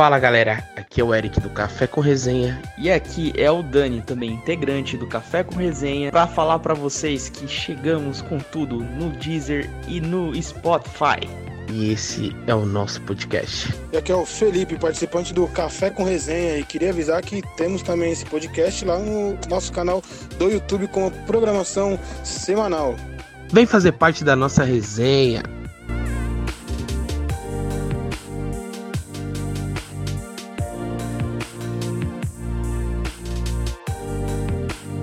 Fala galera, aqui é o Eric do Café com Resenha e aqui é o Dani, também integrante do Café com Resenha, para falar para vocês que chegamos com tudo no Deezer e no Spotify. E esse é o nosso podcast. E aqui é o Felipe, participante do Café com Resenha, e queria avisar que temos também esse podcast lá no nosso canal do YouTube com programação semanal. Vem fazer parte da nossa resenha